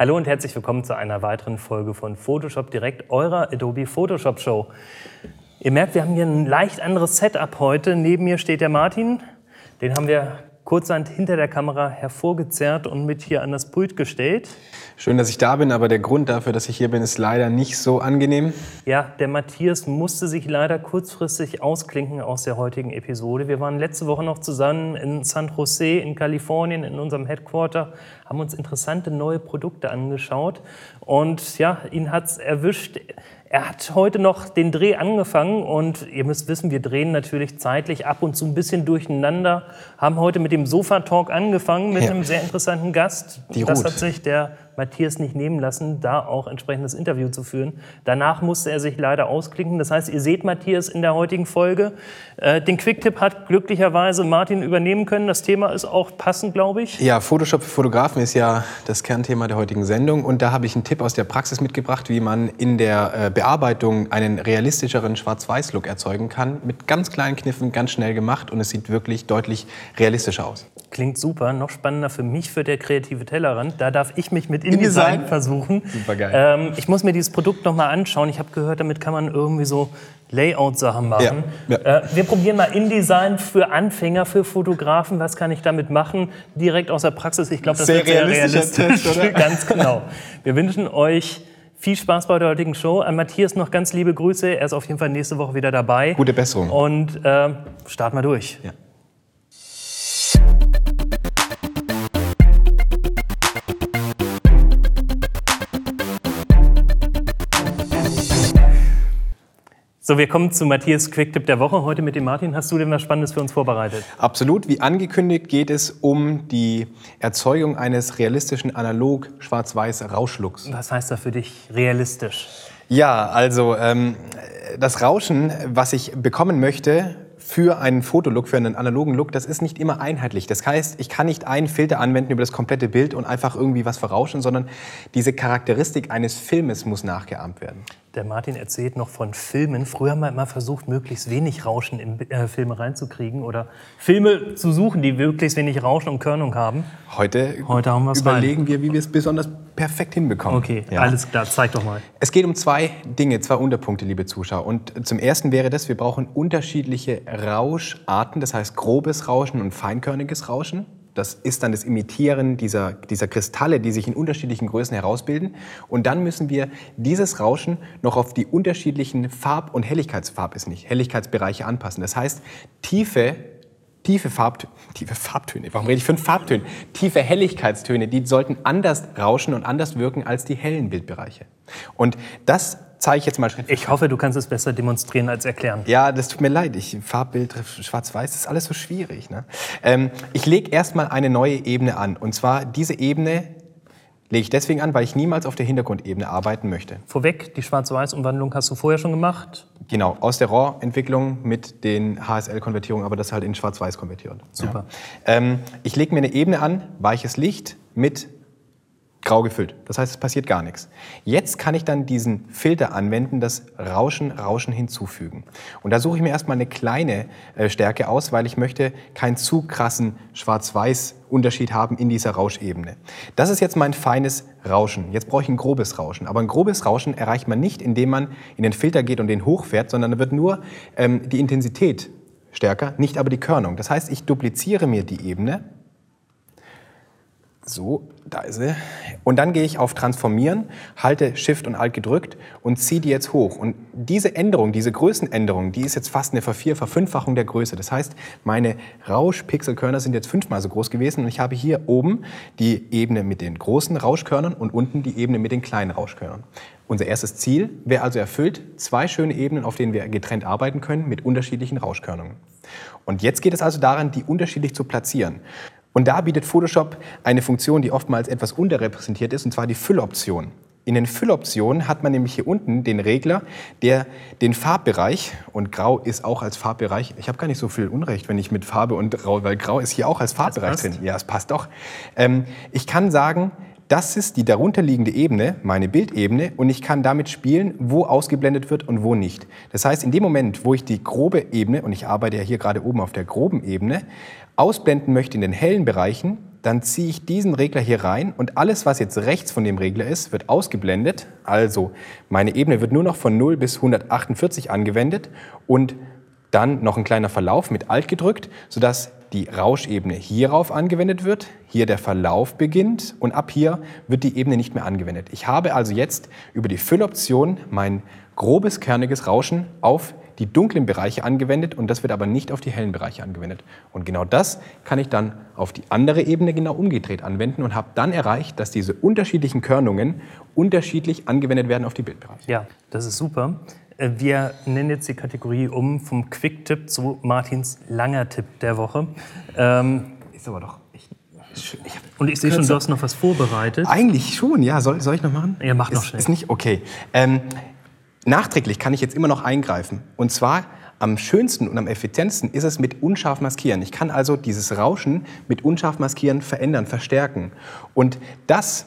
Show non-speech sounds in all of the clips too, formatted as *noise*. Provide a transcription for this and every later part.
Hallo und herzlich willkommen zu einer weiteren Folge von Photoshop Direkt, eurer Adobe Photoshop Show. Ihr merkt, wir haben hier ein leicht anderes Setup heute. Neben mir steht der Martin. Den haben wir kurzerhand hinter der Kamera hervorgezerrt und mit hier an das Pult gestellt. Schön, dass ich da bin, aber der Grund dafür, dass ich hier bin, ist leider nicht so angenehm. Ja, der Matthias musste sich leider kurzfristig ausklinken aus der heutigen Episode. Wir waren letzte Woche noch zusammen in San Jose in Kalifornien in unserem Headquarter, haben uns interessante neue Produkte angeschaut und ja, ihn hat's erwischt. Er hat heute noch den Dreh angefangen und ihr müsst wissen, wir drehen natürlich zeitlich ab und zu ein bisschen durcheinander. Haben heute mit dem Sofa-Talk angefangen mit ja. einem sehr interessanten Gast. Die das Ruth. hat sich der Matthias nicht nehmen lassen, da auch entsprechendes Interview zu führen. Danach musste er sich leider ausklinken. Das heißt, ihr seht Matthias in der heutigen Folge. Äh, den Quicktip hat glücklicherweise Martin übernehmen können. Das Thema ist auch passend, glaube ich. Ja, Photoshop für Fotografen ist ja das Kernthema der heutigen Sendung. Und da habe ich einen Tipp aus der Praxis mitgebracht, wie man in der äh, Bearbeitung einen realistischeren Schwarz-Weiß-Look erzeugen kann. Mit ganz kleinen Kniffen, ganz schnell gemacht und es sieht wirklich deutlich realistischer aus. Klingt super. Noch spannender für mich, für der kreative Tellerrand. Da darf ich mich mit InDesign, versuchen. Super geil. Ähm, ich muss mir dieses Produkt noch mal anschauen. Ich habe gehört, damit kann man irgendwie so Layout-Sachen machen. Ja, ja. Äh, wir probieren mal InDesign für Anfänger, für Fotografen. Was kann ich damit machen? Direkt aus der Praxis. Ich glaube, das sehr wird sehr realistisch. Test, *laughs* ganz genau. Wir wünschen euch viel Spaß bei der heutigen Show. An Matthias noch ganz liebe Grüße. Er ist auf jeden Fall nächste Woche wieder dabei. Gute Besserung. Und äh, starten wir durch. Ja. So, wir kommen zu Matthias Quicktip der Woche. Heute mit dem Martin. Hast du denn was Spannendes für uns vorbereitet? Absolut. Wie angekündigt geht es um die Erzeugung eines realistischen Analog-Schwarz-Weiß-Rauschlooks. Was heißt da für dich realistisch? Ja, also ähm, das Rauschen, was ich bekommen möchte, für einen Fotolook, für einen analogen Look, das ist nicht immer einheitlich. Das heißt, ich kann nicht einen Filter anwenden über das komplette Bild und einfach irgendwie was verrauschen, sondern diese Charakteristik eines Filmes muss nachgeahmt werden. Der Martin erzählt noch von Filmen. Früher haben wir immer versucht, möglichst wenig Rauschen in äh, Filme reinzukriegen oder Filme zu suchen, die möglichst wenig Rauschen und Körnung haben. Heute, Heute haben überlegen rein. wir, wie wir es besonders perfekt hinbekommen. Okay, ja. alles klar. Zeig doch mal. Es geht um zwei Dinge, zwei Unterpunkte, liebe Zuschauer. Und zum ersten wäre das, wir brauchen unterschiedliche Rauscharten, das heißt grobes Rauschen und feinkörniges Rauschen. Das ist dann das Imitieren dieser, dieser Kristalle, die sich in unterschiedlichen Größen herausbilden. Und dann müssen wir dieses Rauschen noch auf die unterschiedlichen Farb- und Helligkeitsfarb ist nicht, Helligkeitsbereiche anpassen. Das heißt, tiefe tiefe, Farb, tiefe Farbtöne, warum rede ich von Farbtönen? Tiefe Helligkeitstöne, die sollten anders rauschen und anders wirken als die hellen Bildbereiche. Und das zeige ich jetzt mal Schritt Ich hoffe, du kannst es besser demonstrieren als erklären. Ja, das tut mir leid. Ich, Farbbild, Schwarz-Weiß, das ist alles so schwierig. Ne? Ähm, ich lege erstmal eine neue Ebene an. Und zwar diese Ebene lege ich deswegen an, weil ich niemals auf der Hintergrundebene arbeiten möchte. Vorweg, die Schwarz-Weiß-Umwandlung hast du vorher schon gemacht? Genau, aus der RAW-Entwicklung mit den HSL-Konvertierungen, aber das halt in Schwarz-Weiß konvertiert. Super. Ja. Ähm, ich lege mir eine Ebene an, weiches Licht mit grau gefüllt. Das heißt, es passiert gar nichts. Jetzt kann ich dann diesen Filter anwenden, das Rauschen, Rauschen hinzufügen. Und da suche ich mir erstmal eine kleine äh, Stärke aus, weil ich möchte keinen zu krassen Schwarz-Weiß-Unterschied haben in dieser Rauschebene. Das ist jetzt mein feines Rauschen. Jetzt brauche ich ein grobes Rauschen. Aber ein grobes Rauschen erreicht man nicht, indem man in den Filter geht und den hochfährt, sondern da wird nur ähm, die Intensität stärker, nicht aber die Körnung. Das heißt, ich dupliziere mir die Ebene so, da ist sie. Und dann gehe ich auf Transformieren, halte Shift und Alt gedrückt und ziehe die jetzt hoch. Und diese Änderung, diese Größenänderung, die ist jetzt fast eine Vervier-, Verfünffachung der Größe. Das heißt, meine Rauschpixelkörner sind jetzt fünfmal so groß gewesen und ich habe hier oben die Ebene mit den großen Rauschkörnern und unten die Ebene mit den kleinen Rauschkörnern. Unser erstes Ziel wäre also erfüllt, zwei schöne Ebenen, auf denen wir getrennt arbeiten können mit unterschiedlichen Rauschkörnungen. Und jetzt geht es also daran, die unterschiedlich zu platzieren. Und da bietet Photoshop eine Funktion, die oftmals etwas unterrepräsentiert ist, und zwar die Fülloption. In den Fülloptionen hat man nämlich hier unten den Regler, der den Farbbereich, und Grau ist auch als Farbbereich, ich habe gar nicht so viel Unrecht, wenn ich mit Farbe und Grau, weil Grau ist hier auch als Farbbereich drin. Ja, es passt doch. Ähm, ich kann sagen, das ist die darunterliegende Ebene, meine Bildebene, und ich kann damit spielen, wo ausgeblendet wird und wo nicht. Das heißt, in dem Moment, wo ich die grobe Ebene, und ich arbeite ja hier gerade oben auf der groben Ebene, ausblenden möchte in den hellen Bereichen, dann ziehe ich diesen Regler hier rein und alles, was jetzt rechts von dem Regler ist, wird ausgeblendet. Also meine Ebene wird nur noch von 0 bis 148 angewendet und dann noch ein kleiner Verlauf mit Alt gedrückt, sodass die Rauschebene hierauf angewendet wird, hier der Verlauf beginnt und ab hier wird die Ebene nicht mehr angewendet. Ich habe also jetzt über die Fülloption mein grobes, kerniges Rauschen auf die dunklen Bereiche angewendet und das wird aber nicht auf die hellen Bereiche angewendet. Und genau das kann ich dann auf die andere Ebene genau umgedreht anwenden und habe dann erreicht, dass diese unterschiedlichen Körnungen unterschiedlich angewendet werden auf die Bildbereiche. Ja, das ist super. Äh, wir nennen jetzt die Kategorie um vom Quick-Tipp zu Martins langer Tipp der Woche. Ähm, ist aber doch echt ich und ich sehe schon, du hast noch was vorbereitet. Eigentlich schon, ja. Soll, soll ich noch machen? Ja, mach noch schnell. Ist nicht? Okay. Ähm, nachträglich kann ich jetzt immer noch eingreifen. Und zwar am schönsten und am effizientesten ist es mit unscharf maskieren. Ich kann also dieses Rauschen mit unscharf maskieren verändern, verstärken. Und das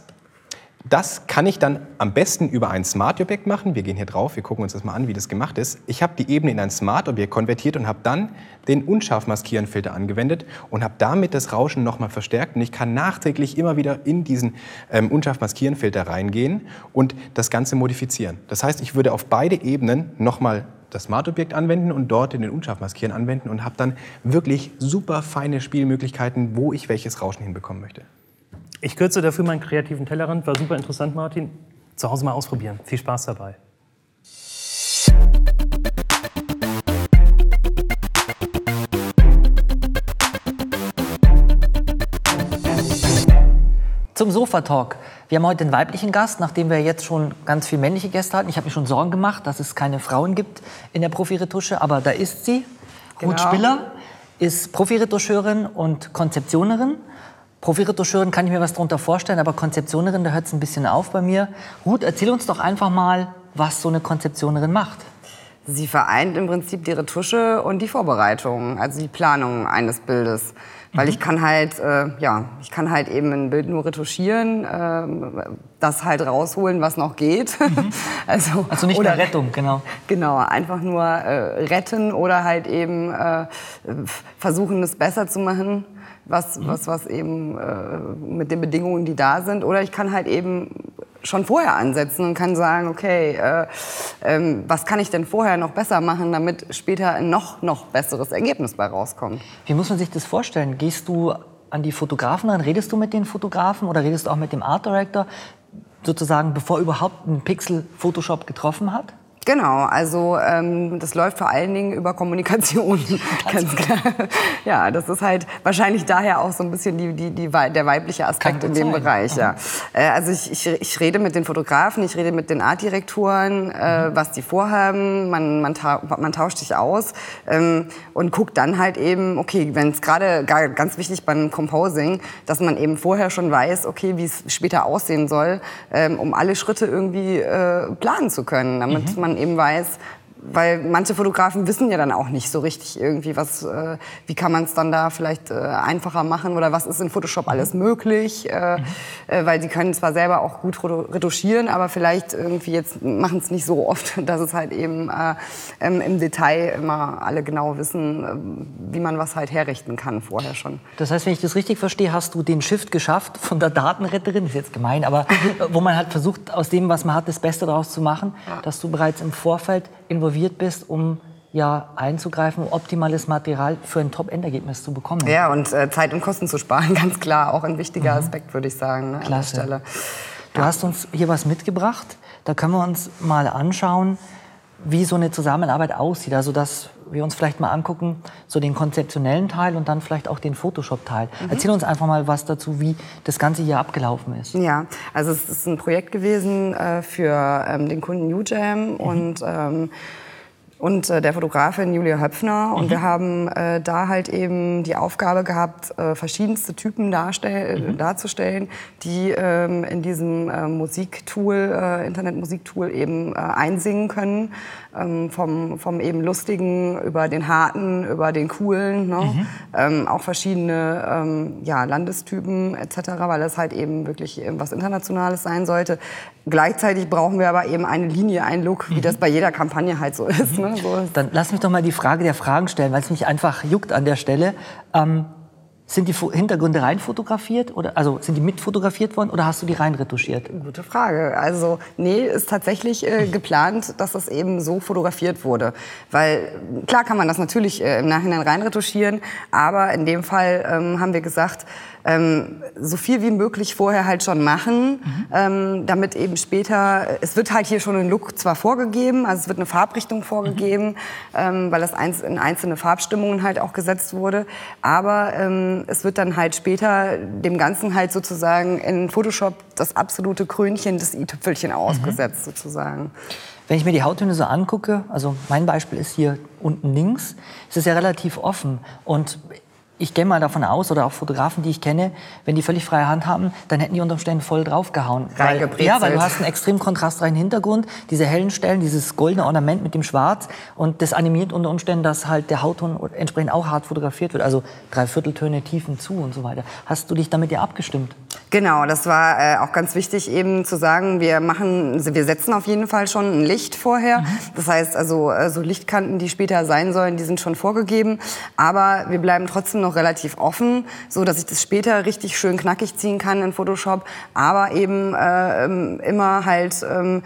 das kann ich dann am besten über ein Smart-Objekt machen. Wir gehen hier drauf, wir gucken uns das mal an, wie das gemacht ist. Ich habe die Ebene in ein Smart-Objekt konvertiert und habe dann den Unscharf-Maskieren-Filter angewendet und habe damit das Rauschen nochmal verstärkt. Und ich kann nachträglich immer wieder in diesen ähm, Unscharf-Maskieren-Filter reingehen und das Ganze modifizieren. Das heißt, ich würde auf beide Ebenen nochmal das Smart-Objekt anwenden und dort in den Unscharf-Maskieren anwenden und habe dann wirklich super feine Spielmöglichkeiten, wo ich welches Rauschen hinbekommen möchte. Ich kürze dafür meinen kreativen Tellerrand. War super interessant, Martin. Zu Hause mal ausprobieren. Viel Spaß dabei. Zum Sofa-Talk. Wir haben heute einen weiblichen Gast, nachdem wir jetzt schon ganz viele männliche Gäste hatten. Ich habe mir schon Sorgen gemacht, dass es keine Frauen gibt in der Profiretusche, aber da ist sie. Genau. Ruth Spiller ist Profiretoucheurin und Konzeptionerin. Profiretoucheurin kann ich mir was darunter vorstellen, aber Konzeptionerin, da hört es ein bisschen auf bei mir. Ruth, erzähl uns doch einfach mal, was so eine Konzeptionerin macht. Sie vereint im Prinzip die Retusche und die Vorbereitung, also die Planung eines Bildes. Weil ich mhm. kann halt, äh, ja, ich kann halt eben ein Bild nur retuschieren, äh, das halt rausholen, was noch geht. Mhm. *laughs* also, also nicht oder, Rettung, genau. Genau, einfach nur äh, retten oder halt eben äh, versuchen, es besser zu machen was, mhm. was, was eben äh, mit den Bedingungen, die da sind. Oder ich kann halt eben schon vorher ansetzen und kann sagen, okay, äh, ähm, was kann ich denn vorher noch besser machen, damit später ein noch, noch besseres Ergebnis bei rauskommt. Wie muss man sich das vorstellen? Gehst du an die Fotografen ran, redest du mit den Fotografen oder redest du auch mit dem Art Director, sozusagen bevor überhaupt ein Pixel Photoshop getroffen hat? Genau, also ähm, das läuft vor allen Dingen über Kommunikation, *laughs* ganz klar. Ja, das ist halt wahrscheinlich daher auch so ein bisschen die, die, die, der weibliche Aspekt in dem sein. Bereich. Ja. Äh, also ich, ich, ich rede mit den Fotografen, ich rede mit den Artdirektoren, äh, mhm. was die vorhaben, man, man, ta man tauscht sich aus ähm, und guckt dann halt eben, okay, wenn es gerade ganz wichtig beim Composing, dass man eben vorher schon weiß, okay, wie es später aussehen soll, ähm, um alle Schritte irgendwie äh, planen zu können, damit mhm. man man eben weiß, weil manche Fotografen wissen ja dann auch nicht so richtig irgendwie, was, äh, wie kann man es dann da vielleicht äh, einfacher machen oder was ist in Photoshop mhm. alles möglich, äh, mhm. äh, weil die können zwar selber auch gut retuschieren, aber vielleicht irgendwie jetzt machen es nicht so oft, *laughs* dass es halt eben äh, ähm, im Detail immer alle genau wissen, äh, wie man was halt herrichten kann vorher schon. Das heißt, wenn ich das richtig verstehe, hast du den Shift geschafft von der Datenretterin, ist jetzt gemein, aber *laughs* wo man halt versucht, aus dem, was man hat, das Beste daraus zu machen, ja. dass du bereits im Vorfeld involviert bist, um ja, einzugreifen, optimales Material für ein Top-Endergebnis zu bekommen. Ja, und äh, Zeit und Kosten zu sparen, *laughs* ganz klar. Auch ein wichtiger mhm. Aspekt, würde ich sagen. Ne, Klasse. Du ja. hast uns hier was mitgebracht. Da können wir uns mal anschauen, wie so eine Zusammenarbeit aussieht. Also, dass wir uns vielleicht mal angucken, so den konzeptionellen Teil und dann vielleicht auch den Photoshop-Teil. Mhm. Erzähl uns einfach mal was dazu, wie das Ganze hier abgelaufen ist. Ja, also es ist ein Projekt gewesen äh, für ähm, den Kunden UJam mhm. und ähm, und äh, der Fotografin Julia Höpfner. Und mhm. wir haben äh, da halt eben die Aufgabe gehabt, äh, verschiedenste Typen mhm. darzustellen, die ähm, in diesem äh, Musiktool, äh, Internetmusiktool eben äh, einsingen können. Ähm, vom, vom eben lustigen über den harten, über den coolen. Ne? Mhm. Ähm, auch verschiedene ähm, ja, Landestypen etc., weil das halt eben wirklich was Internationales sein sollte. Gleichzeitig brauchen wir aber eben eine Linie, einen Look, wie mhm. das bei jeder Kampagne halt so ist. Ne? So Dann lass mich doch mal die Frage der Fragen stellen, weil es mich einfach juckt an der Stelle. Ähm, Sind die Hintergründe rein fotografiert oder also sind die mitfotografiert worden oder hast du die rein retuschiert? Gute Frage. Also nee, ist tatsächlich äh, *laughs* geplant, dass das eben so fotografiert wurde, weil klar kann man das natürlich äh, im Nachhinein rein retuschieren, aber in dem Fall ähm, haben wir gesagt, ähm, so viel wie möglich vorher halt schon machen, mhm. ähm, damit eben später, es wird halt hier schon ein Look zwar vorgegeben, also es wird eine Farbrichtung vorgegeben, mhm. ähm, weil das in einzelne Farbstimmungen halt auch gesetzt wurde, aber ähm, es wird dann halt später dem Ganzen halt sozusagen in Photoshop das absolute Krönchen, das i-Tüpfelchen ausgesetzt mhm. sozusagen. Wenn ich mir die Hauttöne so angucke, also mein Beispiel ist hier unten links, ist es ja relativ offen und ich gehe mal davon aus, oder auch Fotografen, die ich kenne, wenn die völlig freie Hand haben, dann hätten die unter Umständen voll draufgehauen. Weil, ja, weil du hast einen extrem kontrastreichen Hintergrund, diese hellen Stellen, dieses goldene Ornament mit dem Schwarz und das animiert unter Umständen, dass halt der Hautton entsprechend auch hart fotografiert wird, also Dreivierteltöne, Tiefen zu und so weiter. Hast du dich damit ja abgestimmt? Genau, das war äh, auch ganz wichtig eben zu sagen, wir machen, wir setzen auf jeden Fall schon ein Licht vorher. Mhm. Das heißt also, äh, so Lichtkanten, die später sein sollen, die sind schon vorgegeben. Aber wir bleiben trotzdem noch relativ offen, so dass ich das später richtig schön knackig ziehen kann in Photoshop, aber eben äh, ähm, immer halt ähm,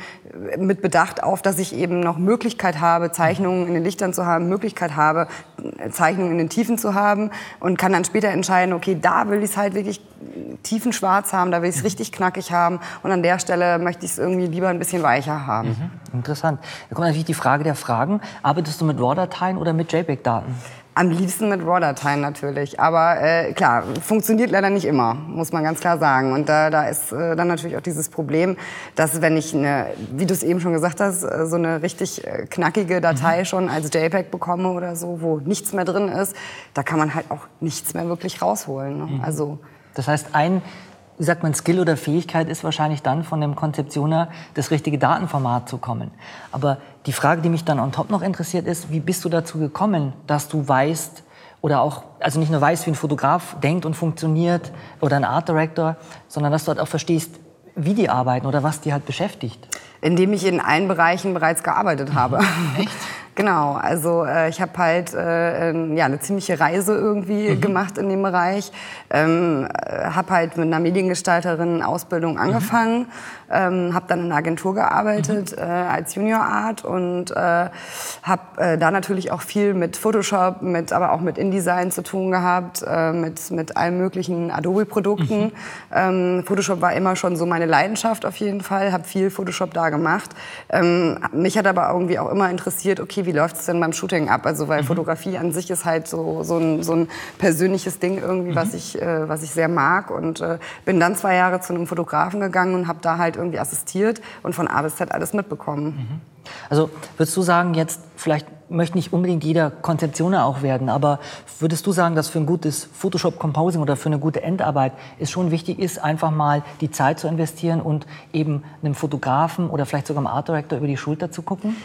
mit Bedacht auf, dass ich eben noch Möglichkeit habe, Zeichnungen in den Lichtern zu haben, Möglichkeit habe, Zeichnungen in den Tiefen zu haben und kann dann später entscheiden, okay, da will ich es halt wirklich tiefen Schwarz haben, da will ich es richtig knackig haben und an der Stelle möchte ich es irgendwie lieber ein bisschen weicher haben. Mhm. Interessant. Da kommt natürlich die Frage der Fragen. Arbeitest du mit RAW-Dateien oder mit JPEG-Daten? Am liebsten mit RAW-Dateien natürlich. Aber äh, klar, funktioniert leider nicht immer, muss man ganz klar sagen. Und da, da ist äh, dann natürlich auch dieses Problem, dass wenn ich, eine, wie du es eben schon gesagt hast, äh, so eine richtig äh, knackige Datei mhm. schon als JPEG bekomme oder so, wo nichts mehr drin ist, da kann man halt auch nichts mehr wirklich rausholen. Ne? Mhm. Also das heißt, ein wie sagt man, Skill oder Fähigkeit ist wahrscheinlich dann von dem Konzeptioner das richtige Datenformat zu kommen. Aber die Frage, die mich dann on top noch interessiert, ist, wie bist du dazu gekommen, dass du weißt oder auch, also nicht nur weißt, wie ein Fotograf denkt und funktioniert oder ein Art Director, sondern dass du halt auch verstehst, wie die arbeiten oder was die halt beschäftigt? Indem ich in allen Bereichen bereits gearbeitet habe. *laughs* Echt? Genau, also äh, ich habe halt äh, ja, eine ziemliche Reise irgendwie mhm. gemacht in dem Bereich. Ähm, äh, habe halt mit einer Mediengestalterin Ausbildung mhm. angefangen, mhm. ähm, habe dann in einer Agentur gearbeitet mhm. äh, als Junior Art und äh, habe äh, da natürlich auch viel mit Photoshop, mit, aber auch mit InDesign zu tun gehabt, äh, mit, mit allen möglichen Adobe-Produkten. Mhm. Ähm, Photoshop war immer schon so meine Leidenschaft auf jeden Fall, habe viel Photoshop da gemacht. Ähm, mich hat aber irgendwie auch immer interessiert, okay, wie läuft es denn beim Shooting ab? Also weil mhm. Fotografie an sich ist halt so, so, ein, so ein persönliches Ding irgendwie, mhm. was, ich, äh, was ich sehr mag. Und äh, bin dann zwei Jahre zu einem Fotografen gegangen und habe da halt irgendwie assistiert und von A bis Z alles mitbekommen. Mhm. Also würdest du sagen, jetzt vielleicht möchte nicht unbedingt jeder Konzeptioner auch werden, aber würdest du sagen, dass für ein gutes Photoshop Composing oder für eine gute Endarbeit es schon wichtig ist, einfach mal die Zeit zu investieren und eben einem Fotografen oder vielleicht sogar einem Art Director über die Schulter zu gucken?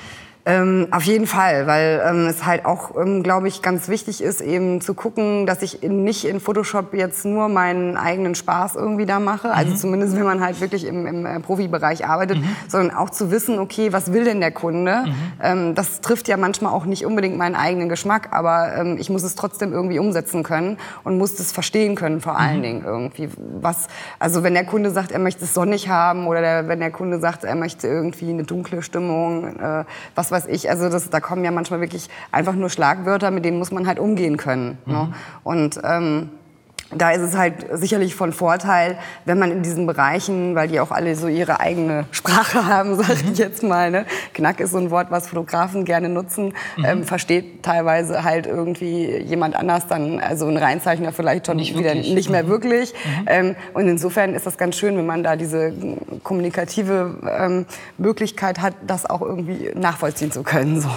Ähm, auf jeden Fall, weil ähm, es halt auch, ähm, glaube ich, ganz wichtig ist, eben zu gucken, dass ich in, nicht in Photoshop jetzt nur meinen eigenen Spaß irgendwie da mache, also mhm. zumindest wenn man halt wirklich im, im äh, Profibereich arbeitet, mhm. sondern auch zu wissen, okay, was will denn der Kunde? Mhm. Ähm, das trifft ja manchmal auch nicht unbedingt meinen eigenen Geschmack, aber ähm, ich muss es trotzdem irgendwie umsetzen können und muss es verstehen können, vor allen mhm. Dingen irgendwie. Was, also wenn der Kunde sagt, er möchte es sonnig haben oder der, wenn der Kunde sagt, er möchte irgendwie eine dunkle Stimmung, äh, was was weiß ich. Also das, da kommen ja manchmal wirklich einfach nur Schlagwörter, mit denen muss man halt umgehen können. Ne? Mhm. Ne? Und ähm, da ist es halt sicherlich von Vorteil, wenn man in diesen Bereichen, weil die auch alle so ihre eigene Sprache *laughs* haben, sag ich mhm. jetzt mal. Ne? Knack ist so ein Wort, was Fotografen gerne nutzen, mhm. ähm, versteht teilweise halt irgendwie jemand anders dann, also ein Reinzeichner vielleicht schon nicht wieder wirklich. nicht mehr mhm. wirklich. Mhm. Ähm, und insofern ist das ganz schön, wenn man da diese kommunikative ähm, Möglichkeit hat, das auch irgendwie nachvollziehen zu können. So.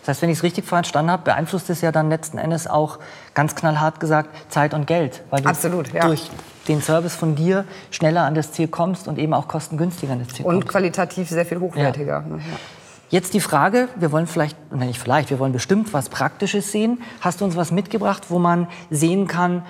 Das heißt, wenn ich es richtig verstanden habe, beeinflusst es ja dann letzten Endes auch ganz knallhart gesagt Zeit und Geld, weil du Absolut, ja. durch den Service von dir schneller an das Ziel kommst und eben auch kostengünstiger an das Ziel und kommst. Und qualitativ sehr viel hochwertiger. Ja. Jetzt die Frage, wir wollen vielleicht, nein, nicht vielleicht, wir wollen bestimmt was Praktisches sehen. Hast du uns was mitgebracht, wo man sehen kann,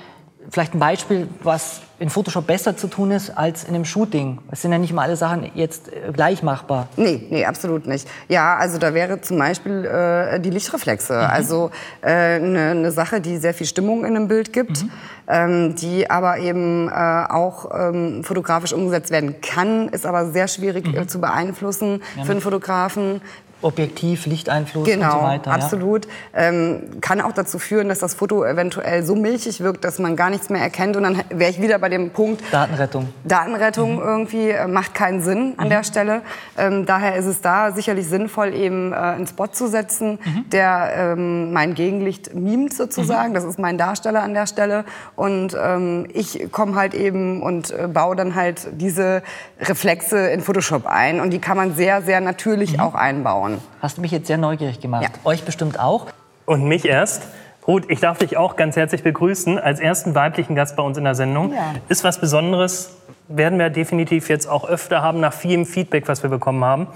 vielleicht ein Beispiel, was in Photoshop besser zu tun ist als in einem Shooting. Es sind ja nicht mal alle Sachen jetzt äh, gleich machbar. Nee, nee, absolut nicht. Ja, also da wäre zum Beispiel äh, die Lichtreflexe. Mhm. Also eine äh, ne, ne Sache, die sehr viel Stimmung in einem Bild gibt, mhm. ähm, die aber eben äh, auch ähm, fotografisch umgesetzt werden kann, ist aber sehr schwierig mhm. Äh, zu beeinflussen ja, für einen Fotografen. Objektiv, Lichteinfluss genau, und so weiter. Absolut. Ja. Ähm, kann auch dazu führen, dass das Foto eventuell so milchig wirkt, dass man gar nichts mehr erkennt. Und dann wäre ich wieder bei dem Punkt. Datenrettung. Datenrettung mhm. irgendwie äh, macht keinen Sinn an mhm. der Stelle. Ähm, daher ist es da sicherlich sinnvoll, eben äh, einen Spot zu setzen, mhm. der ähm, mein Gegenlicht mimt sozusagen. Mhm. Das ist mein Darsteller an der Stelle. Und ähm, ich komme halt eben und äh, baue dann halt diese Reflexe in Photoshop ein. Und die kann man sehr, sehr natürlich mhm. auch einbauen schauen. Hast du mich jetzt sehr neugierig gemacht. Ja. Euch bestimmt auch. Und mich erst. Ruth, ich darf dich auch ganz herzlich begrüßen als ersten weiblichen Gast bei uns in der Sendung. Ja. Ist was Besonderes, werden wir definitiv jetzt auch öfter haben, nach vielem Feedback, was wir bekommen haben.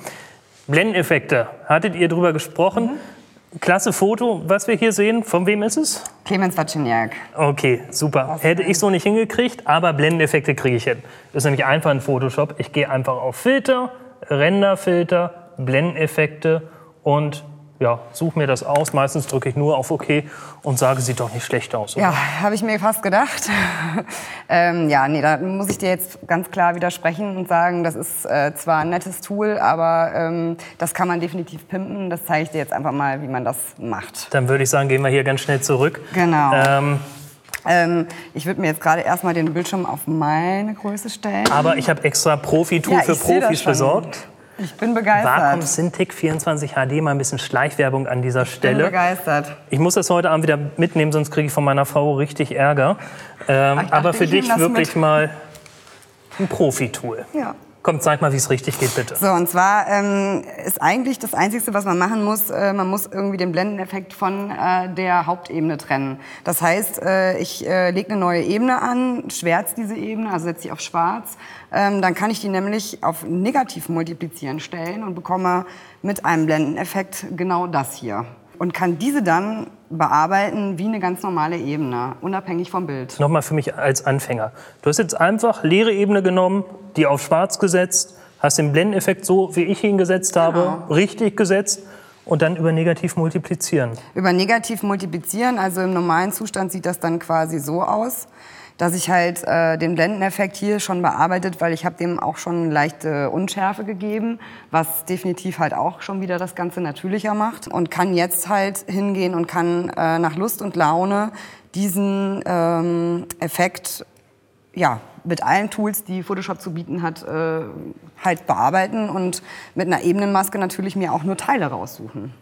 Blendeneffekte, hattet ihr drüber gesprochen? Mhm. Klasse Foto, was wir hier sehen. Von wem ist es? Clemens Waciniak. Okay, super. Hätte ich so nicht hingekriegt, aber Blendeneffekte kriege ich hin. Das ist nämlich einfach in Photoshop. Ich gehe einfach auf Filter, Renderfilter, Blendeneffekte und ja, suche mir das aus. Meistens drücke ich nur auf OK und sage, sieht doch nicht schlecht aus. Oder? Ja, habe ich mir fast gedacht. *laughs* ähm, ja, nee, da muss ich dir jetzt ganz klar widersprechen und sagen, das ist äh, zwar ein nettes Tool, aber ähm, das kann man definitiv pimpen. Das zeige ich dir jetzt einfach mal, wie man das macht. Dann würde ich sagen, gehen wir hier ganz schnell zurück. Genau. Ähm, ähm, ich würde mir jetzt gerade erstmal den Bildschirm auf meine Größe stellen. Aber ich habe extra Profi-Tool ja, für Profis besorgt. Ich bin begeistert. Wacom Cintiq 24 HD, mal ein bisschen Schleichwerbung an dieser Stelle. Ich bin begeistert. Ich muss das heute Abend wieder mitnehmen, sonst kriege ich von meiner Frau richtig Ärger. Ähm, dachte, aber für dich wirklich mit. mal ein Profi-Tool. Ja. Komm, zeig mal, wie es richtig geht, bitte. So, und zwar ähm, ist eigentlich das Einzige, was man machen muss, äh, man muss irgendwie den Blendeneffekt von äh, der Hauptebene trennen. Das heißt, äh, ich äh, lege eine neue Ebene an, schwärze diese Ebene, also setze sie auf schwarz. Ähm, dann kann ich die nämlich auf negativ multiplizieren stellen und bekomme mit einem Blendeneffekt genau das hier. Und kann diese dann bearbeiten wie eine ganz normale Ebene, unabhängig vom Bild. Nochmal für mich als Anfänger. Du hast jetzt einfach leere Ebene genommen, die auf schwarz gesetzt, hast den Blendeneffekt so, wie ich ihn gesetzt habe, genau. richtig gesetzt und dann über negativ multiplizieren. Über negativ multiplizieren, also im normalen Zustand sieht das dann quasi so aus dass ich halt äh, den Blendeneffekt hier schon bearbeitet, weil ich habe dem auch schon leichte Unschärfe gegeben, was definitiv halt auch schon wieder das Ganze natürlicher macht und kann jetzt halt hingehen und kann äh, nach Lust und Laune diesen ähm, Effekt ja, mit allen Tools, die Photoshop zu bieten hat, äh, halt bearbeiten und mit einer Ebenenmaske natürlich mir auch nur Teile raussuchen.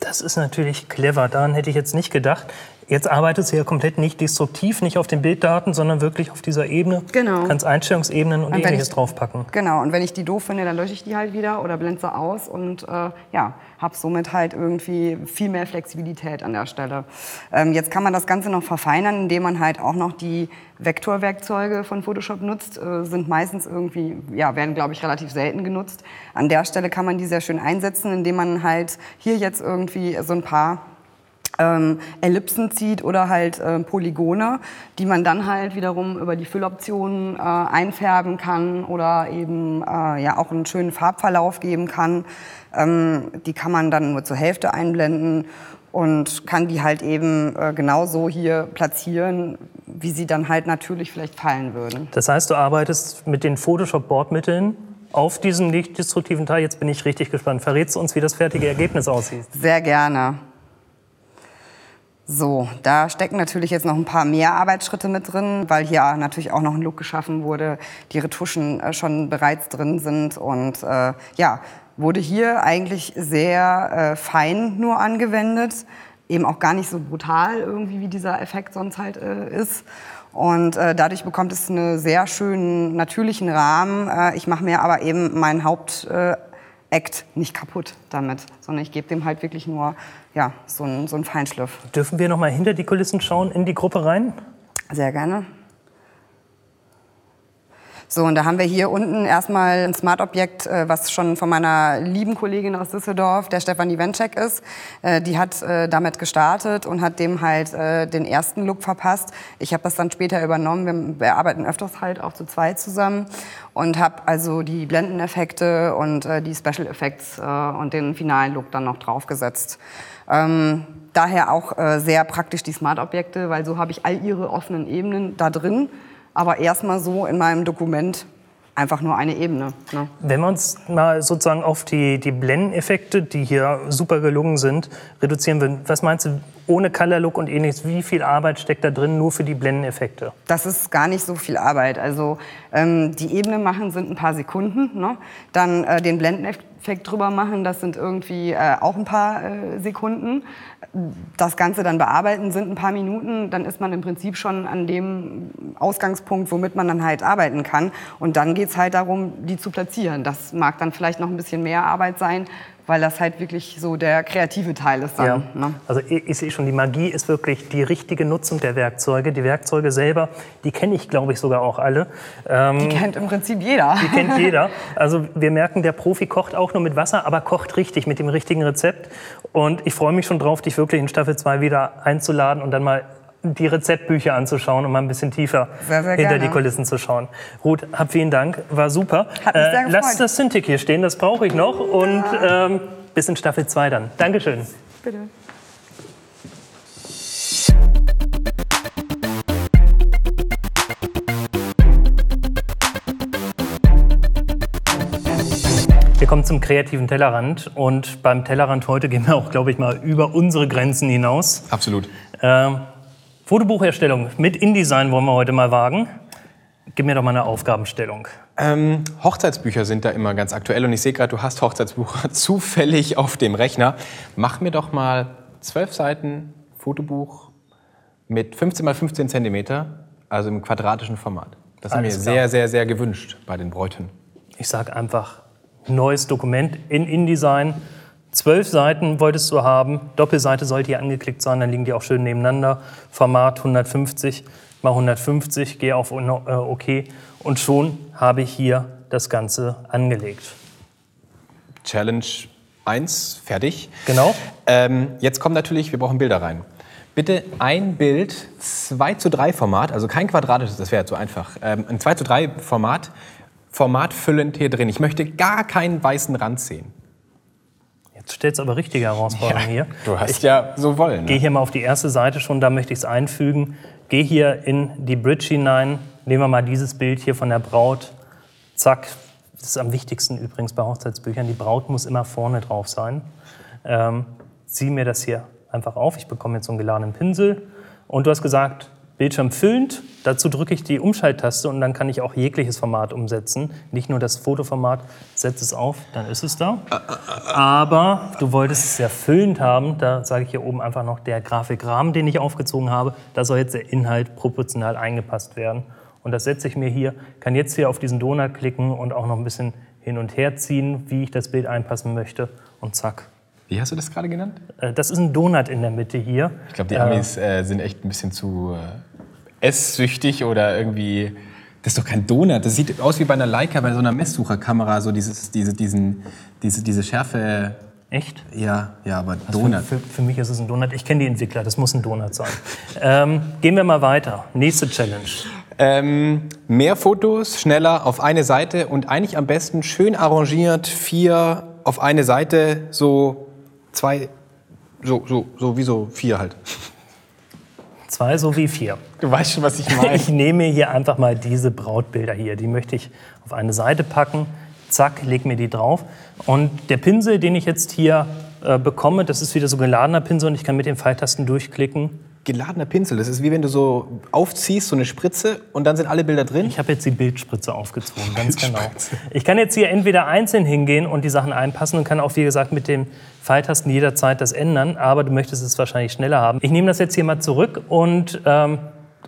Das ist natürlich clever. Daran hätte ich jetzt nicht gedacht. Jetzt arbeitet sie ja komplett nicht destruktiv, nicht auf den Bilddaten, sondern wirklich auf dieser Ebene. Genau. Kannst Einstellungsebenen und, und ähnliches ich, draufpacken. Genau. Und wenn ich die doof finde, dann lösche ich die halt wieder oder blende sie aus und äh, ja, habe somit halt irgendwie viel mehr Flexibilität an der Stelle. Ähm, jetzt kann man das Ganze noch verfeinern, indem man halt auch noch die Vektorwerkzeuge von Photoshop nutzt. Äh, sind meistens irgendwie, ja, werden glaube ich relativ selten genutzt. An der Stelle kann man die sehr schön einsetzen, indem man halt hier jetzt irgendwie so ein paar ähm, Ellipsen zieht oder halt äh, Polygone, die man dann halt wiederum über die Fülloptionen äh, einfärben kann oder eben äh, ja auch einen schönen Farbverlauf geben kann. Ähm, die kann man dann nur zur Hälfte einblenden und kann die halt eben äh, genauso hier platzieren, wie sie dann halt natürlich vielleicht fallen würden. Das heißt, du arbeitest mit den Photoshop-Bordmitteln auf diesem nicht destruktiven Teil. Jetzt bin ich richtig gespannt. Verrätst du uns, wie das fertige Ergebnis aussieht? Sehr gerne. So, da stecken natürlich jetzt noch ein paar mehr Arbeitsschritte mit drin, weil hier natürlich auch noch ein Look geschaffen wurde, die Retuschen äh, schon bereits drin sind und äh, ja, wurde hier eigentlich sehr äh, fein nur angewendet, eben auch gar nicht so brutal irgendwie wie dieser Effekt sonst halt äh, ist. Und äh, dadurch bekommt es einen sehr schönen natürlichen Rahmen. Äh, ich mache mir aber eben meinen Haupt Act nicht kaputt damit, sondern ich gebe dem halt wirklich nur ja, so einen, so einen Feinschliff. Dürfen wir noch mal hinter die Kulissen schauen, in die Gruppe rein? Sehr gerne. So, und da haben wir hier unten erstmal ein Smart-Objekt, äh, was schon von meiner lieben Kollegin aus Düsseldorf, der Stefanie Wenczek ist. Äh, die hat äh, damit gestartet und hat dem halt den ersten Look verpasst. Ich habe das dann später übernommen. Wir, arbeiten öfters halt auch zu zweit zusammen und habe also die Blendeneffekte und die Special Effects und den finalen Look dann noch draufgesetzt. Ähm, daher auch sehr praktisch die Smart-Objekte, weil so habe ich all ihre offenen Ebenen da drin, aber erstmal so in meinem Dokument einfach nur eine Ebene. Ne? Wenn wir uns mal sozusagen auf die, die Blendeneffekte, die hier super gelungen sind, reduzieren würden, was meinst du, ohne Color Look und ähnliches, wie viel Arbeit steckt da drin nur für die Blendeneffekte? Das ist gar nicht so viel Arbeit. Also ähm, die Ebene machen sind ein paar Sekunden, ne? dann äh, den Blendeneffekt drüber machen, das sind irgendwie äh, auch ein paar äh, Sekunden das Ganze dann bearbeiten sind ein paar Minuten, dann ist man im Prinzip schon an dem Ausgangspunkt, womit man dann halt arbeiten kann. Und dann geht es halt darum, die zu platzieren. Das mag dann vielleicht noch ein bisschen mehr Arbeit sein, weil das halt wirklich so der kreative Teil ist dann. Ja. Ne? Also ich, ich, sehe schon, die Magie ist wirklich die richtige Nutzung der Werkzeuge. Die Werkzeuge selber, die kenne ich, glaube ich, sogar auch alle. Ähm, die kennt im Prinzip jeder. Die kennt *laughs* jeder. Also wir merken, der Profi kocht auch nur mit Wasser, aber kocht richtig, mit dem richtigen Rezept. Und ich freue mich schon drauf, dich wirklich in Staffel 2 wieder einzuladen und dann mal die Rezeptbücher anzuschauen und mal ein bisschen tiefer hinter die Kulissen zu schauen. Ruth, hab vielen Dank, war super. Hat mich sehr äh, lass das Cintiq hier stehen, das brauche ich noch. Und ähm, bis in Staffel 2 dann. Dankeschön. Bitte. Wir kommen zum kreativen Tellerrand und beim Tellerrand heute gehen wir auch, glaube ich, mal über unsere Grenzen hinaus. Absolut. Ähm, Fotobucherstellung mit InDesign wollen wir heute mal wagen. Gib mir doch mal eine Aufgabenstellung. Ähm, Hochzeitsbücher sind da immer ganz aktuell und ich sehe gerade, du hast Hochzeitsbuch *laughs* zufällig auf dem Rechner. Mach mir doch mal zwölf Seiten Fotobuch mit 15 mal 15 Zentimeter, also im quadratischen Format. Das haben wir sehr, sehr, sehr gewünscht bei den Bräuten. Ich sage einfach neues Dokument in InDesign Zwölf Seiten wolltest du haben, Doppelseite sollte hier angeklickt sein, dann liegen die auch schön nebeneinander. Format 150 mal 150, gehe auf äh, OK und schon habe ich hier das Ganze angelegt. Challenge 1, fertig. Genau. Ähm, jetzt kommt natürlich, wir brauchen Bilder rein. Bitte ein Bild, 2 zu 3 Format, also kein quadratisches, das wäre zu einfach. Ähm, ein 2 zu 3 Format, formatfüllend hier drin. Ich möchte gar keinen weißen Rand sehen. Jetzt stellt es aber richtige Herausforderungen ja, hier. Du hast ich ja so wollen. Ne? Gehe hier mal auf die erste Seite schon, da möchte ich es einfügen. Gehe hier in die Bridge hinein. Nehmen wir mal dieses Bild hier von der Braut. Zack. Das ist am wichtigsten übrigens bei Hochzeitsbüchern. Die Braut muss immer vorne drauf sein. Ähm, zieh mir das hier einfach auf. Ich bekomme jetzt so einen geladenen Pinsel. Und du hast gesagt, Bildschirm füllend. Dazu drücke ich die Umschalttaste und dann kann ich auch jegliches Format umsetzen. Nicht nur das Fotoformat. Setze es auf, dann ist es da. Aber du wolltest es ja füllend haben. Da sage ich hier oben einfach noch der Grafikrahmen, den ich aufgezogen habe. Da soll jetzt der Inhalt proportional eingepasst werden. Und das setze ich mir hier. Kann jetzt hier auf diesen Donut klicken und auch noch ein bisschen hin und her ziehen, wie ich das Bild einpassen möchte. Und zack, wie hast du das gerade genannt? Äh, das ist ein Donut in der Mitte hier. Ich glaube, die Amis äh, sind echt ein bisschen zu äh, esssüchtig oder irgendwie. Das ist doch kein Donut. Das sieht aus wie bei einer Leica, bei so einer Messsucherkamera, so dieses, diese, diesen, diese, diese Schärfe. Echt? Ja, ja, aber also Donut. Für, für, für, mich ist es ein Donut. Ich kenne die Entwickler, das muss ein Donut sein. ähm, gehen wir mal weiter. Nächste Challenge. Ähm, mehr Fotos, schneller auf eine Seite und eigentlich am besten schön arrangiert, vier auf eine Seite, so zwei, so, so, so wie so vier halt. Zwei so wie vier. Du weißt schon, was ich *laughs* meine. Ich nehme hier einfach mal diese Brautbilder hier. Die möchte ich auf eine Seite packen. Zack, leg mir die drauf. Und der Pinsel, den ich jetzt hier äh, bekomme, das ist wieder so geladener Pinsel und ich kann mit den Pfeiltasten durchklicken geladener Pinsel. Das ist wie wenn du so aufziehst, so eine Spritze und dann sind alle Bilder drin. Ich habe jetzt die Bildspritze aufgezogen, ganz genau. Ich kann jetzt hier entweder einzeln hingehen und die Sachen einpassen und kann auch, wie gesagt, mit den Pfeiltasten jederzeit das ändern, aber du möchtest es wahrscheinlich schneller haben. Ich nehme das jetzt hier mal zurück und ähm,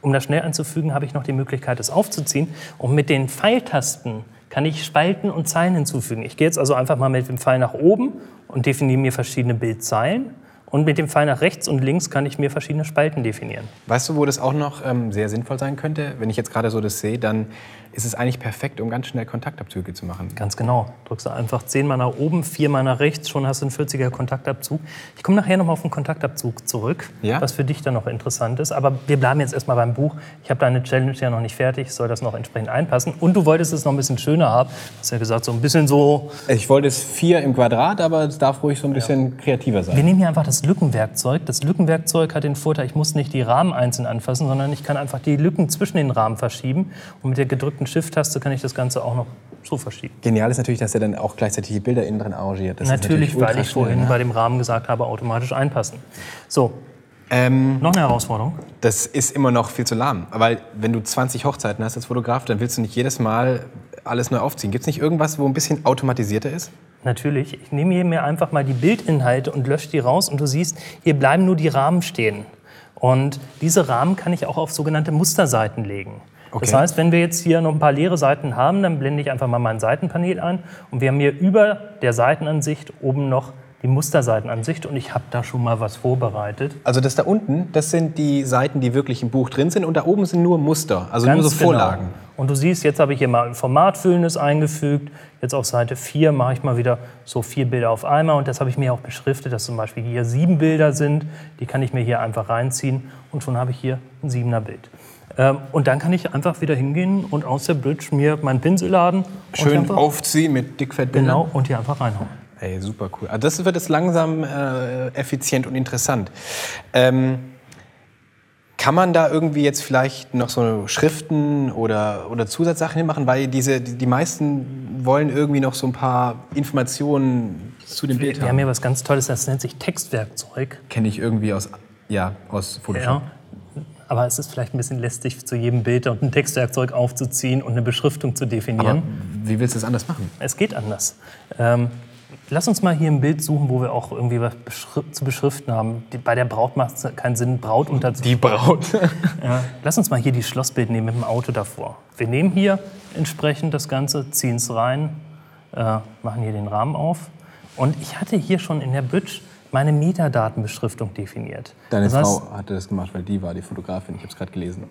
um das schnell anzufügen, habe ich noch die Möglichkeit, es aufzuziehen. Und mit den Pfeiltasten kann ich Spalten und Zeilen hinzufügen. Ich gehe jetzt also einfach mal mit dem Pfeil nach oben und definiere mir verschiedene Bildzeilen Und mit dem Pfeil nach rechts und links kann ich mir verschiedene Spalten definieren. Weißt du, wo das auch noch ähm, sehr sinnvoll sein könnte? Wenn ich jetzt gerade so das sehe, dann ist es eigentlich perfekt, um ganz schnell Kontaktabzüge zu machen. Ganz genau. Drückst du einfach zehnmal nach oben, viermal nach rechts, schon hast du einen 40er Kontaktabzug. Ich komme nachher nochmal auf den Kontaktabzug zurück, Ja? was für dich dann noch interessant ist. Aber wir bleiben jetzt erstmal beim Buch. Ich habe deine Challenge ja noch nicht fertig, soll das noch entsprechend einpassen. Und du wolltest es noch ein bisschen schöner haben. Du hast ja gesagt, so ein bisschen so. Ich wollte es vier im Quadrat, aber es darf ruhig so ein bisschen kreativer sein. Wir nehmen hier einfach das Lückenwerkzeug. Das Lückenwerkzeug hat den Vorteil, ich muss nicht die Rahmen einzeln anfassen, sondern ich kann einfach die Lücken zwischen den Rahmen verschieben. Und mit der gedrückten Shift-Taste kann ich das Ganze auch noch so verschieben. Genial ist natürlich, dass er dann auch gleichzeitig die Bilder innen drin arrangiert. Das ist Natürlich, weil ich vorhin schnell, bei ne? dem Rahmen gesagt habe, automatisch einpassen. So, ähm, noch eine Herausforderung. das ist immer noch viel zu lahm. Weil wenn du 20 Hochzeiten hast als Fotograf, dann willst du nicht jedes Mal alles neu aufziehen. Gibt es nicht irgendwas, wo ein bisschen automatisierter ist? Natürlich, ich nehme hier mir einfach mal die Bildinhalte und lösche die raus und du siehst, hier bleiben nur die Rahmen stehen. Und diese Rahmen kann ich auch auf sogenannte Musterseiten legen. Das Okay. heißt, wenn wir jetzt hier noch ein paar leere Seiten haben, dann blende ich einfach mal mein Seitenpanel ein und wir haben hier über der Seitenansicht oben noch die Musterseitenansicht und ich habe da schon mal was vorbereitet. Also das da unten, das sind die Seiten, die wirklich im Buch drin sind. Und da oben sind nur Muster, also nur so Ganz Vorlagen. Genau. Und du siehst, jetzt habe ich hier mal ein Formatfüllendes eingefügt. Jetzt auf Seite 4 mache ich mal wieder so vier Bilder auf einmal. Und das habe ich mir auch beschriftet, dass zum Beispiel hier sieben Bilder sind. Die kann ich mir hier einfach reinziehen. Und schon habe ich hier ein siebener Bild. Ähm, und dann kann ich einfach wieder hingehen und aus der Bridge mir meinen Pinsel laden. Schön aufziehen mit Dickfettbildern. Genau, und hier einfach reinhauen. Ey, super cool. Also das wird jetzt langsam äh, effizient und interessant. Ähm, kann man da irgendwie jetzt vielleicht noch so Schriften oder, oder Zusatzsachen hinmachen? Weil diese, die, die meisten wollen irgendwie noch so ein paar Informationen zu dem Bild Wir haben haben. hier was ganz Tolles, das nennt sich Textwerkzeug. Kenne ich irgendwie aus, ja, aus Photoshop. Ja. Aber es ist vielleicht ein bisschen lästig, zu jedem Bild und ein Textwerkzeug aufzuziehen und eine Beschriftung zu definieren. Aber wie willst du das anders machen? Es geht anders. Ähm, lass uns mal hier ein Bild suchen, wo wir auch irgendwie was zu beschriften haben. Die, bei der Braut macht es keinen Sinn, Braut unterzuschreiben. Braut. *laughs* Ja. Lass uns mal hier die Schlossbild nehmen mit dem Auto davor. Wir nehmen hier entsprechend das Ganze, ziehen es rein, äh, machen hier den Rahmen auf. Und ich hatte hier schon in der Bridge meine Metadatenbeschriftung definiert. Deine Das heißt, Frau hatte das gemacht, weil die war die Fotografin. Ich habe es gerade gelesen.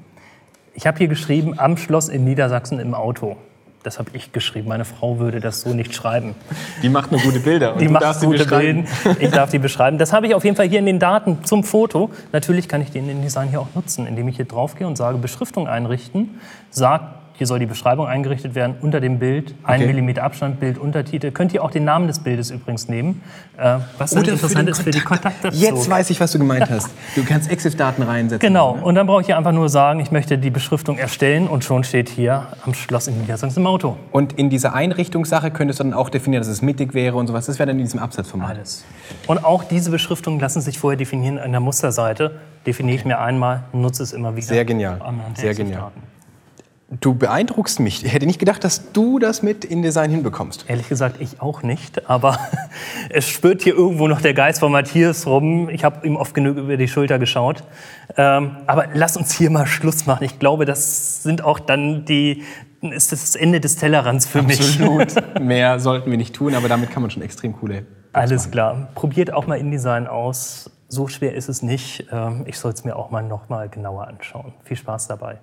Ich habe hier geschrieben, am Schloss in Niedersachsen im Auto. Das habe ich geschrieben. Meine Frau würde das so nicht schreiben. Die macht nur gute Bilder. Und Die macht gute. Bilder. Ich darf die beschreiben. Das habe ich auf jeden Fall hier in den Daten zum Foto. Natürlich kann ich den InDesign hier auch nutzen, indem ich hier drauf gehe und sage Beschriftung einrichten. Sag, hier soll die Beschreibung eingerichtet werden unter dem Bild. Ein Okay. Millimeter Abstand, Bild, Untertitel. Könnt ihr auch den Namen des Bildes übrigens nehmen. Äh, was dann Oder interessant den ist für die Kontakt- Kontakte. Jetzt weiß ich, was du gemeint *laughs* hast. Du kannst EXIF-Daten reinsetzen. Genau, und dann brauche ich hier einfach nur sagen, ich möchte die Beschriftung erstellen und schon steht hier am Schloss in Niedersachsen im Auto. Und in dieser Einrichtungssache könntest du dann auch definieren, dass es mittig wäre und sowas. Das wäre dann in diesem Absatzformat. Alles. Und auch diese Beschriftungen lassen sich vorher definieren an der Musterseite. Definiere ich mir einmal, nutze es immer wieder. Sehr genial. Sehr genial. Du beeindruckst mich. Ich hätte nicht gedacht, dass du das mit InDesign hinbekommst. Ehrlich gesagt, ich auch nicht. Aber *laughs* es spürt hier irgendwo noch der Geist von Matthias rum. Ich habe ihm oft genug über die Schulter geschaut. Ähm, aber lass uns hier mal Schluss machen. Ich glaube, das sind auch dann die, ist das, das Ende des Tellerrands für mich. Absolut. *laughs* Mehr sollten wir nicht tun, aber damit kann man schon extrem coole. Alles klar. Probiert auch mal InDesign aus. So schwer ist es nicht. Ähm, Ich soll es mir auch mal noch mal genauer anschauen. Viel Spaß dabei.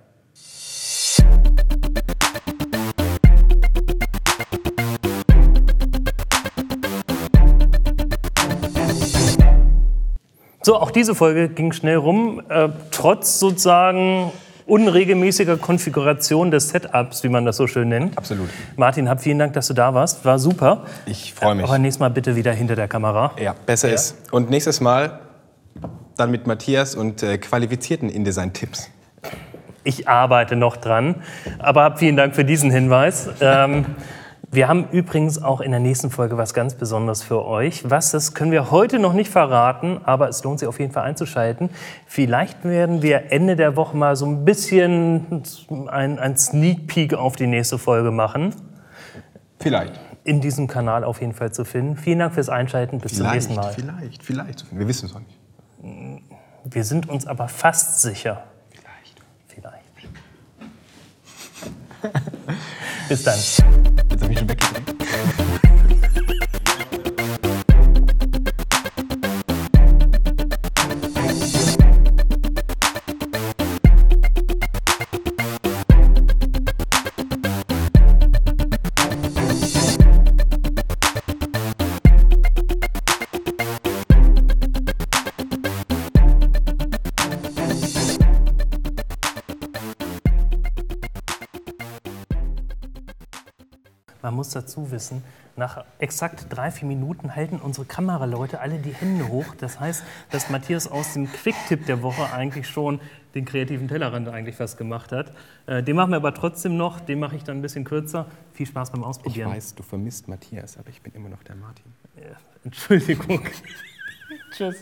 So, auch diese Folge ging schnell rum, äh, trotz sozusagen unregelmäßiger Konfiguration des Setups, wie man das so schön nennt. Absolut. Martin, hab vielen Dank, dass du da warst. War super. Ich freue mich. Aber nächstes Mal bitte wieder hinter der Kamera. Ja, besser ist. Und nächstes Mal dann mit Matthias und äh, qualifizierten InDesign-Tipps. Ich arbeite noch dran. Aber hab vielen Dank für diesen Hinweis. Ähm, wir haben übrigens auch in der nächsten Folge was ganz Besonderes für euch. Was, das können wir heute noch nicht verraten, aber es lohnt sich auf jeden Fall einzuschalten. Vielleicht werden wir Ende der Woche mal so ein bisschen ein, ein Sneak Peek auf die nächste Folge machen. Vielleicht. In diesem Kanal auf jeden Fall zu finden. Vielen Dank fürs Einschalten. Bis zum nächsten Mal. vielleicht, vielleicht. Wir wissen es noch nicht. Wir sind uns aber fast sicher. Vielleicht. Vielleicht. *laughs* Bis dann. Jetzt habe ich schon weggedrängt. Muss dazu wissen, nach exakt drei, vier Minuten halten unsere Kameraleute alle die Hände hoch. Das heißt, dass Matthias aus dem Quick-Tipp der Woche eigentlich schon den kreativen Tellerrand eigentlich was gemacht hat. Äh, den machen wir aber trotzdem noch, den mache ich dann ein bisschen kürzer. Viel Spaß beim Ich Ausprobieren. weiß, du vermisst Matthias, aber ich bin immer noch der Martin. Entschuldigung. *laughs* Tschüss.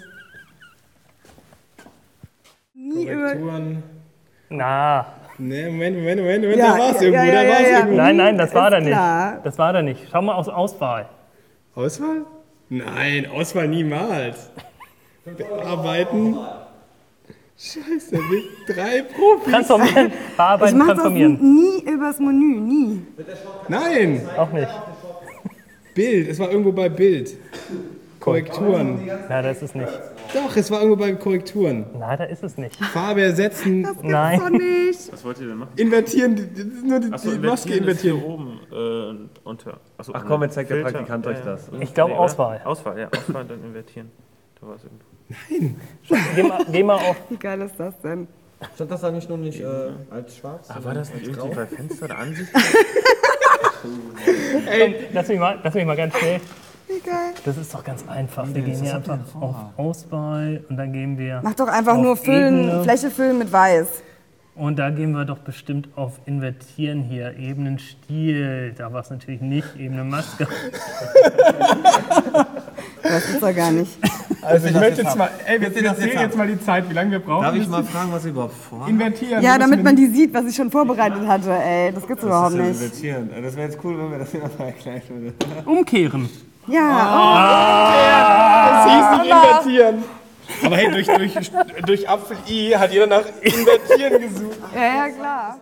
Korrekturen. Na, Ne, Moment, Moment, Moment, Moment, Ja, da war es ja, irgendwo, ja, da war es ja. irgendwo. nein, nein, das war Ist da nicht. klar. Das war da nicht. Schau mal aus Auswahl. Auswahl? Nein, Auswahl niemals. Bearbeiten. Scheiße, mit drei Profis. Transformieren, Ich bearbeiten, das transformieren. nie übers Menü, nie. Nein, Auch nicht. Bild, es war irgendwo bei Bild. Korrekturen. Na, das ist nicht. Doch, es war irgendwo bei Korrekturen. Na, da ist es nicht. Farbe ersetzen, Nein. So nicht. Was wollt ihr denn machen? invertieren, die- nur die, Achso, die Maske invertieren ist hier oben äh, unter. Achso, Ach komm, jetzt zeigt der. Praktikant Ja, euch ja. das. Ich glaube oder? Auswahl. Auswahl, ja, Auswahl, dann invertieren. Da war es irgendwo. Geh mal, geh mal auf. Wie geil ist das denn? Stand das da nicht nur nicht äh, als schwarz? Ah, war das nicht irgendwie bei Fenster der *laughs* Ansicht? Komm, lass mich mal, lass mich mal ganz schnell. Wie geil. Das ist doch ganz einfach. Wir gehen hier einfach auf Auswahl und dann gehen wir. Mach doch einfach auf nur füllen, Ebene. Fläche füllen mit Weiß. Und da gehen wir doch bestimmt auf Invertieren hier. Ebenenstil. Da war es natürlich nicht. Ebene Maske. *laughs* Das ist doch gar nicht. Also ich möchte jetzt mal, ey, wir, jetzt zählen haben? jetzt mal die Zeit, wie lange wir brauchen. Darf ich mal fragen, was ihr überhaupt vorhabt? Invertieren. Ja, damit man die sieht, was ich schon vorbereitet hatte. Ey, das gibt's überhaupt Das ist nicht. invertieren. Das wäre jetzt cool, wenn wir das hier nochmal erklären würden. Umkehren. Ja, Das hieß nicht invertieren. Aber hey, durch, durch, durch Apfel I hat jeder nach invertieren gesucht. oh, ja, ja, klar.